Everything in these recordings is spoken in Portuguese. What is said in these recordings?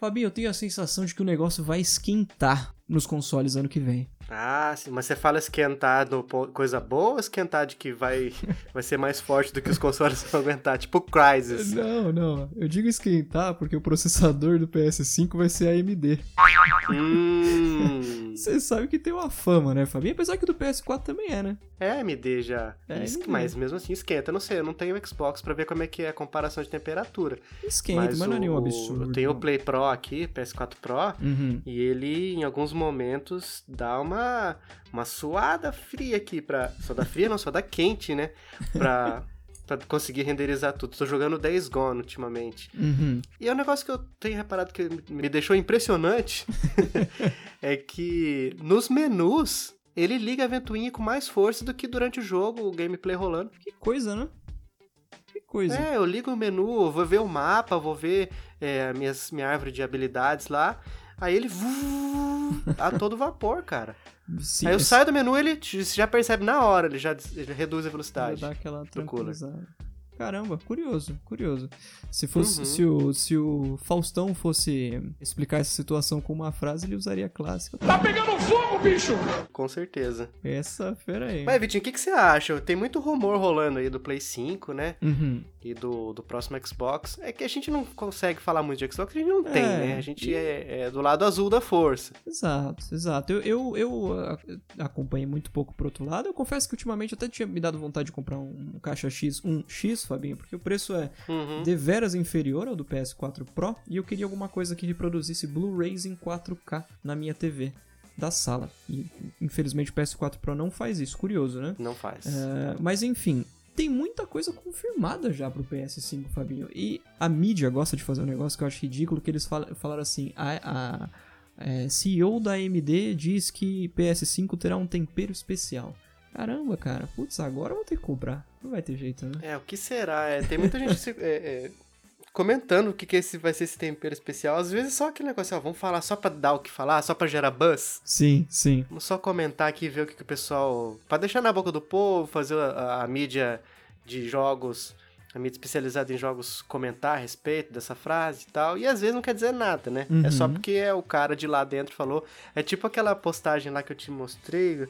Fabinho, eu tenho a sensação de que o negócio vai esquentar nos consoles ano que vem. Ah, sim, mas você fala esquentar no coisa boa ou esquentar de que vai, vai ser mais forte do que os consoles vão aguentar? Tipo Crysis. Não, não. Eu digo esquentar porque o processador do PS5 vai ser AMD. Hum. Você sabe que tem uma fama, né, Fabinho? Apesar que do PS4 também é, né? É AMD já. É AMD. Mas mesmo assim esquenta. Eu não sei, eu não tenho Xbox pra ver como é que é a comparação de temperatura. Esquenta, mas, não é nenhum absurdo. Eu tenho o. Play Pro aqui, PS4 Pro, Uhum. e ele em alguns momentos dá uma, uma suada fria aqui pra. Suada fria não, suada quente, né? Pra. Pra conseguir renderizar tudo. Tô jogando 10 Gone ultimamente. Uhum. E é um negócio que eu tenho reparado que me deixou impressionante é que nos menus ele liga a ventoinha com mais força do que durante o jogo, o gameplay rolando. Que coisa, né? Que coisa. É, eu ligo o menu, vou ver o mapa, vou ver é, a minhas, minha árvore de habilidades lá. Aí ele vu, a todo vapor, cara. Sim, Aí eu esse- saio do menu, ele já percebe na hora, ele já, ele reduz a velocidade. dar aquela tranquilizada. Caramba, curioso, curioso. Se fosse, Uhum. se, o, se o Faustão fosse explicar essa situação com uma frase, ele usaria a clássica. Tá pegando fogo, bicho! Com certeza. Essa fera aí. Mas, Vitinho, o que, que você acha? Tem muito rumor rolando aí do Play 5, né? Uhum. E do, do próximo Xbox, é que a gente não consegue falar muito de Xbox, a gente não tem, É, né? A gente e- é, é do lado azul da força. Exato, exato. Eu, eu, eu acompanhei muito pouco pro outro lado. Eu confesso que ultimamente eu até tinha me dado vontade de comprar um caixa X, um X, Fabinho, porque o preço é Uhum. deveras inferior ao do PS4 Pro e eu queria alguma coisa que reproduzisse Blu-rays em 4K na minha TV da sala. E infelizmente o PS4 Pro não faz isso, curioso, né? Não faz. É, mas enfim, tem muita coisa confirmada já pro PS5, Fabinho. E a mídia gosta de fazer um negócio que eu acho ridículo, que eles fala- falaram assim, a, a- é, CEO da AMD diz que PS5 terá um tempero especial. Caramba, cara, putz, agora eu vou ter que comprar. Não vai ter jeito, né? É, o que será? É, tem muita gente se- é, é, comentando o que, que esse vai ser esse tempero especial. Às vezes é só aquele negócio, ó, vamos falar só pra dar o que falar, só pra gerar buzz. Sim, sim. Vamos só comentar aqui e ver o que, que o pessoal. Pra deixar na boca do povo, fazer a, a mídia de jogos, a mídia especializada em jogos comentar a respeito dessa frase e tal. E às vezes não quer dizer nada, né? É só Uhum. porque é o cara de lá dentro falou. É tipo aquela postagem lá que eu te mostrei.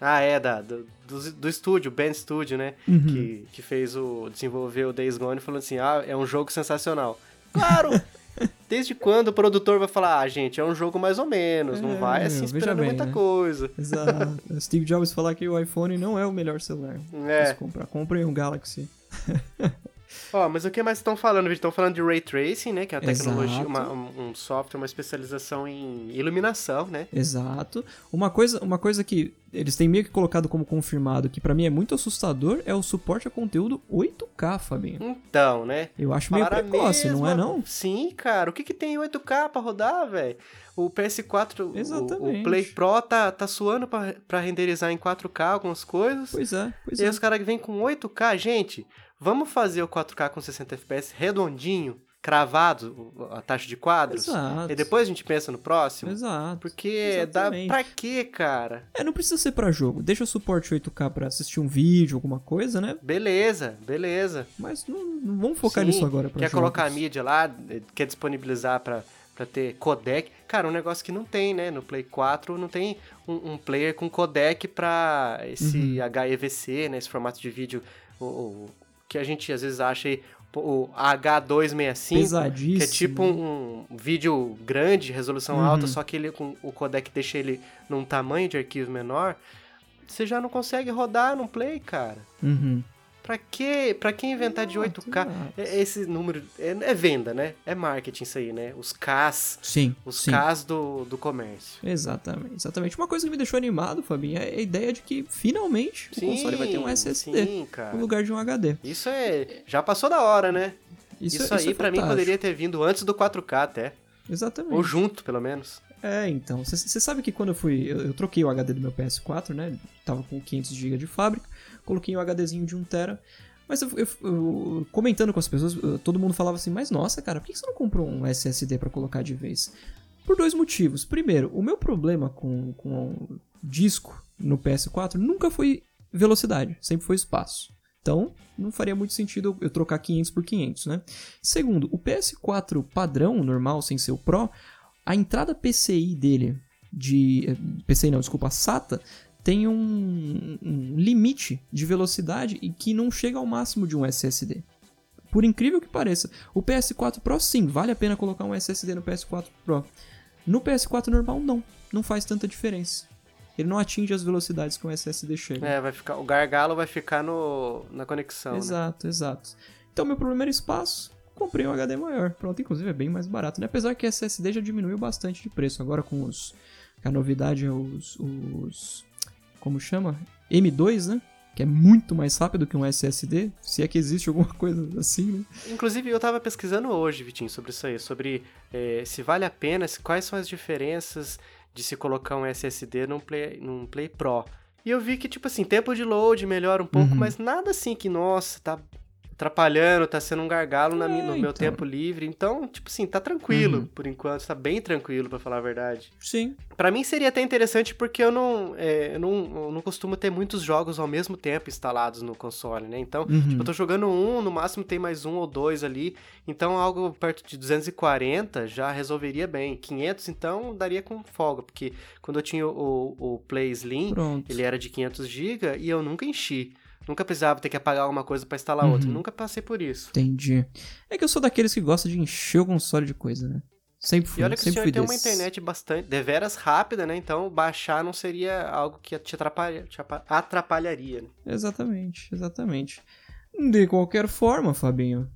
Ah, é, da, do, do, do estúdio, Band Studio, né? Uhum. Que, que fez o. desenvolveu o Days Gone falando assim: ah, é um jogo sensacional. Claro! Desde quando o produtor vai falar, ah, gente, é um jogo mais ou menos, não É, vai assim esperando bem, muita né? coisa. Exato. Steve Jobs falar que o iPhone não é o melhor celular. É. Se comprar, comprem um Galaxy. Ó, mas o que mais estão falando? Estão falando de Ray Tracing, né? Que é a tecnologia, uma- um, software, uma especialização em iluminação, né? Exato. Uma coisa, uma coisa que eles têm meio que colocado como confirmado, que pra mim é muito assustador, é o suporte a conteúdo 8K, Fabinho. Então, né? Eu acho meio Falaram a precoce, não é não? Sim, cara. O que, que tem em 8K pra rodar, velho? O PS4, o- o. Play Pro tá, tá suando pra, pra renderizar em 4K algumas coisas. Pois é, pois e é. os caras vêm com 8K. Gente, vamos fazer o 4K com 60 FPS redondinho, cravado, a taxa de quadros? Exato. E depois a gente pensa no próximo? Exato. Porque dá Exatamente. pra quê, cara? É, não precisa ser pra jogo. Deixa o suporte 8K pra assistir um vídeo, alguma coisa, né? Beleza, beleza. Mas não, não vamos focar Sim, nisso agora pra Quer jogos. colocar a mídia lá, eh, quer disponibilizar pra, pra ter codec. Cara, um negócio que não tem, né? No Play 4 não tem um, um player com codec pra esse Uhum. HEVC, né? Esse formato de vídeo o, o- que a gente às vezes acha aí, o H265. Pesadíssimo. Que é tipo um, um vídeo grande, resolução Uhum. alta, só que ele com o codec deixa ele num tamanho de arquivo menor. Você já não consegue rodar no Play, cara. Uhum. Pra quê? Pra que inventar de Exato, 8K? exato. É- Esse número é, é venda, né? É marketing isso aí, né? Os Ks, Sim, os sim. Ks do, do comércio. Exatamente, exatamente. Uma coisa que me deixou animado, Fabinho, é a ideia de que finalmente o console vai ter um SSD Sim, cara. no lugar de um HD. Isso é. Já passou da hora, né? Isso, Isso, aí é pra mim poderia ter vindo antes do 4K até. Exatamente. Ou junto, pelo menos. É, então. Você sabe que quando eu fui. Eu, eu troquei o HD do meu PS4, né? Tava com 500GB de fábrica. Coloquei um HDzinho de 1TB. Mas eu, eu- eu- comentando com as pessoas, todo mundo falava assim: Mas nossa, cara, por que você não comprou um SSD pra colocar de vez? Por dois motivos. Primeiro, o meu problema com, com disco no PS4 nunca foi velocidade, sempre foi espaço. Então, não faria muito sentido eu trocar 500 por 500, né? Segundo, o PS4 padrão, normal, sem ser o Pro, a entrada PCI dele, de... Eh, PCI não, desculpa, SATA, tem um, um limite de velocidade e que não chega ao máximo de um SSD. Por incrível que pareça, o PS4 Pro sim, vale a pena colocar um SSD no PS4 Pro. No PS4 normal não, não faz tanta diferença. Ele não atinge as velocidades que um SSD chega. É, vai ficar, o gargalo vai ficar no, na conexão. né? Exato, né? exato. Então meu problema era espaço, comprei um HD maior. Pronto, inclusive é bem mais barato, né? Apesar que SSD já diminuiu bastante de preço. Agora com os. A novidade é os. os como chama? M2, né? que é muito mais rápido que um SSD, se é que existe alguma coisa assim, né? Inclusive, eu tava pesquisando hoje, Vitinho, sobre isso aí, sobre é, se vale a pena, quais são as diferenças de se colocar um SSD num Play, num Play Pro. E eu vi que, tipo assim, tempo de load melhora um pouco, uhum. mas nada assim que, nossa, tá atrapalhando, tá sendo um gargalo é, no meu então. tempo livre. Então, tipo assim, tá tranquilo uhum. por enquanto, tá bem tranquilo para falar a verdade. Sim. Para mim seria até interessante porque eu não, é, eu não, eu não costumo ter muitos jogos ao mesmo tempo instalados no console, né? Então, uhum. tipo, eu tô jogando um, no máximo tem mais um ou dois ali. Então, algo perto de 240 já resolveria bem. 500, então, daria com folga, porque quando eu tinha o, o Play Slim, Pronto. ele era de 500 GB e eu nunca enchi. Nunca precisava ter que apagar alguma coisa para instalar uhum. outra. Nunca passei por isso. Entendi. É que eu sou daqueles que gosta de encher o console de coisa, né? Sempre fui. E olha que o senhor tem uma internet bastante, deveras rápida, né? Então baixar não seria algo que te, atrapalha, te atrapalharia. Né? Exatamente, exatamente. De qualquer forma, Fabinho,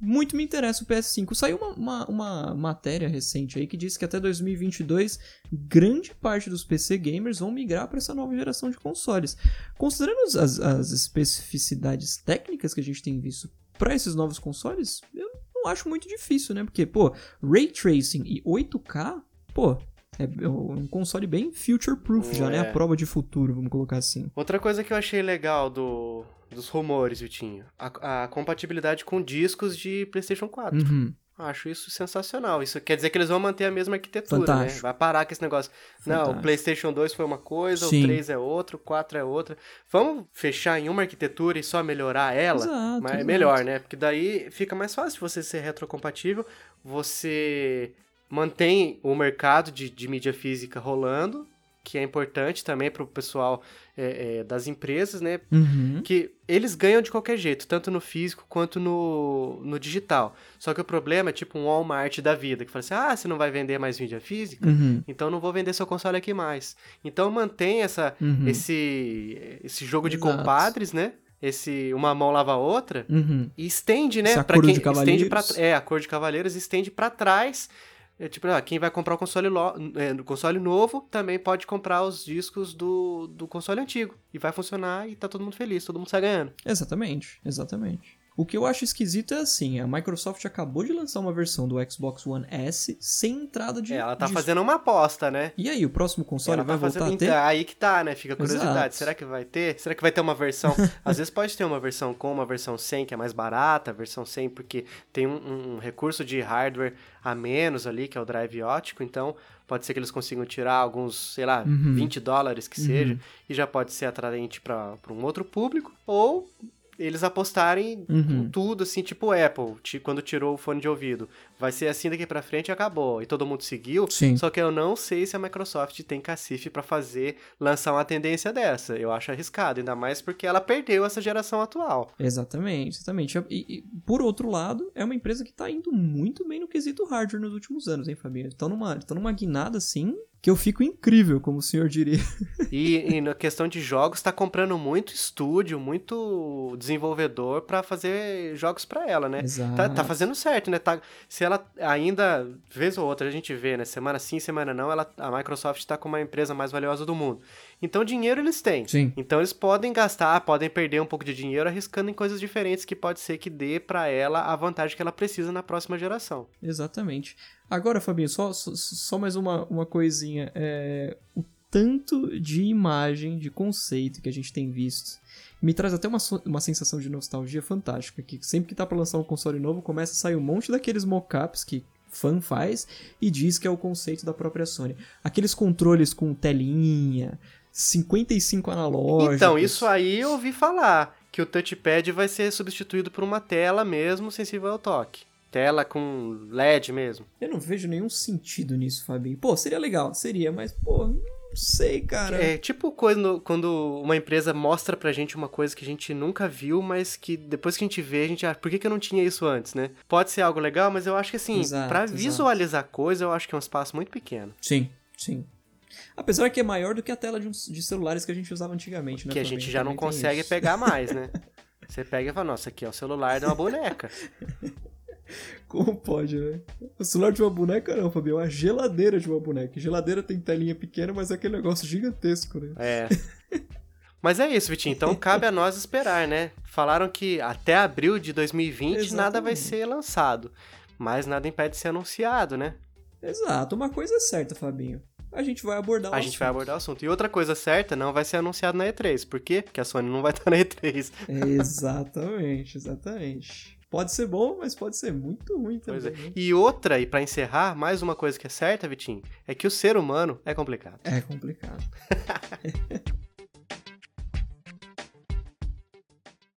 muito me interessa o PS5. Saiu uma, uma, uma, matéria recente aí que diz que até 2022 grande parte dos PC gamers vão migrar para essa nova geração de consoles. Considerando as, as especificidades técnicas que a gente tem visto para esses novos consoles, eu não acho muito difícil, né? Porque, pô, Ray Tracing e 8K, pô, é um console bem future-proof já, né? A é. prova de futuro, vamos colocar assim. Outra coisa que eu achei legal do, dos rumores, Vitinho, a, a compatibilidade com discos de PlayStation 4. Uhum. Acho isso sensacional. Isso quer dizer que eles vão manter a mesma arquitetura, né? Fantástico. né? Vai parar com esse negócio. Fantástico. Não, o PlayStation 2 foi uma coisa, Sim. o 3 é outro, o 4 é outra. Vamos fechar em uma arquitetura e só melhorar ela? Exato, Mas é exato. melhor, né? Porque daí fica mais fácil você ser retrocompatível, você mantém o mercado de, de mídia física rolando, que é importante também para o pessoal é, é, das empresas, né? Uhum. Que eles ganham de qualquer jeito, tanto no físico quanto no, no digital. Só que o problema é tipo um Walmart da vida, que fala assim: ah, você não vai vender mais mídia física? Uhum. Então não vou vender seu console aqui mais. Então mantém essa, uhum. esse, esse jogo de Exato. compadres, né? esse uma mão lava a outra uhum. e estende, né, para quem estende para é, a cor de cavaleiros estende para trás é tipo, ah, quem vai comprar o console, lo, é, console novo também pode comprar os discos do, do console antigo. E vai funcionar e tá todo mundo feliz, todo mundo sai ganhando. Exatamente, exatamente. O que eu acho esquisito é assim, a Microsoft acabou de lançar uma versão do Xbox One S sem entrada de. É, ela tá fazendo uma aposta, né? E aí, o próximo console ela vai tá voltar fazendo... a ter? Aí que tá, né? Fica a curiosidade. Exato. Será que vai ter? Será que vai ter uma versão? Às vezes pode ter uma versão com uma versão sem, que é mais barata, a versão sem, porque tem um, um recurso de hardware a menos ali, que é o drive ótico, então pode ser que eles consigam tirar alguns, sei lá, uhum. 20 dólares que uhum. seja, e já pode ser atraente para um outro público, ou eles apostarem uhum. tudo, assim, tipo Apple, quando tirou o fone de ouvido. Vai ser assim daqui pra frente e acabou. E todo mundo seguiu. Sim. Só que eu não sei se a Microsoft tem cacife para fazer, lançar uma tendência dessa. Eu acho arriscado, ainda mais porque ela perdeu essa geração atual. Exatamente, exatamente. E, e por outro lado, é uma empresa que tá indo muito bem no quesito hardware nos últimos anos, hein, Fabinho? Estão numa, estão numa guinada, assim, que eu fico incrível, como o senhor diria. E, e na questão de jogos, está comprando muito estúdio, muito desenvolvedor para fazer jogos para ela, né? Exato. Tá, tá, fazendo certo, né? Tá, se ela ainda, vez ou outra, a gente vê, né? Semana sim, semana não, ela, a Microsoft está com uma empresa mais valiosa do mundo. Então, dinheiro eles têm. Sim. Então, eles podem gastar, podem perder um pouco de dinheiro arriscando em coisas diferentes que pode ser que dê para ela a vantagem que ela precisa na próxima geração. Exatamente. Agora, Fabinho, só, só, mais uma, uma coisinha. É, o tanto de imagem, de conceito que a gente tem visto, me traz até uma, uma sensação de nostalgia fantástica. Que sempre que tá pra lançar um console novo, começa a sair um monte daqueles mockups que fã faz e diz que é o conceito da própria Sony. Aqueles controles com telinha, 55 analógicos. Então, isso aí eu ouvi falar que o touchpad vai ser substituído por uma tela mesmo sensível ao toque. Tela com LED mesmo. Eu não vejo nenhum sentido nisso, Fabinho. Pô, seria legal, seria, mas, pô, não sei, cara. É tipo quando, quando uma empresa mostra pra gente uma coisa que a gente nunca viu, mas que depois que a gente vê, a gente acha, por que, que eu não tinha isso antes, né? Pode ser algo legal, mas eu acho que assim, exato. visualizar coisa, eu acho que é um espaço muito pequeno. Sim, sim. Apesar que é maior do que a tela de, uns- de celulares que a gente usava antigamente, né? que a gente já não consegue isso. pegar mais, né? Você pega e fala, nossa, aqui é o celular de uma boneca. Como pode, né? O celular de uma boneca não, Fabinho. É uma geladeira de uma boneca. Geladeira tem telinha pequena, mas é aquele negócio gigantesco, né? É. Mas é isso, Vitinho. Então cabe a nós esperar, né? Falaram que até abril de 2020 nada vai Exatamente. ser lançado. Mas nada impede de ser anunciado, né? Exato. Uma coisa é certa, Fabinho. A gente vai abordar o A gente vai assunto. abordar o assunto. E outra coisa certa, não vai ser anunciado na E3. Por quê? Porque a Sony não vai estar na E3. Exatamente, exatamente. Pode ser bom, mas pode ser muito ruim também. Pois é. né? E outra, e pra encerrar, mais uma coisa que é certa, Vitinho, é que o ser humano é complicado. É complicado.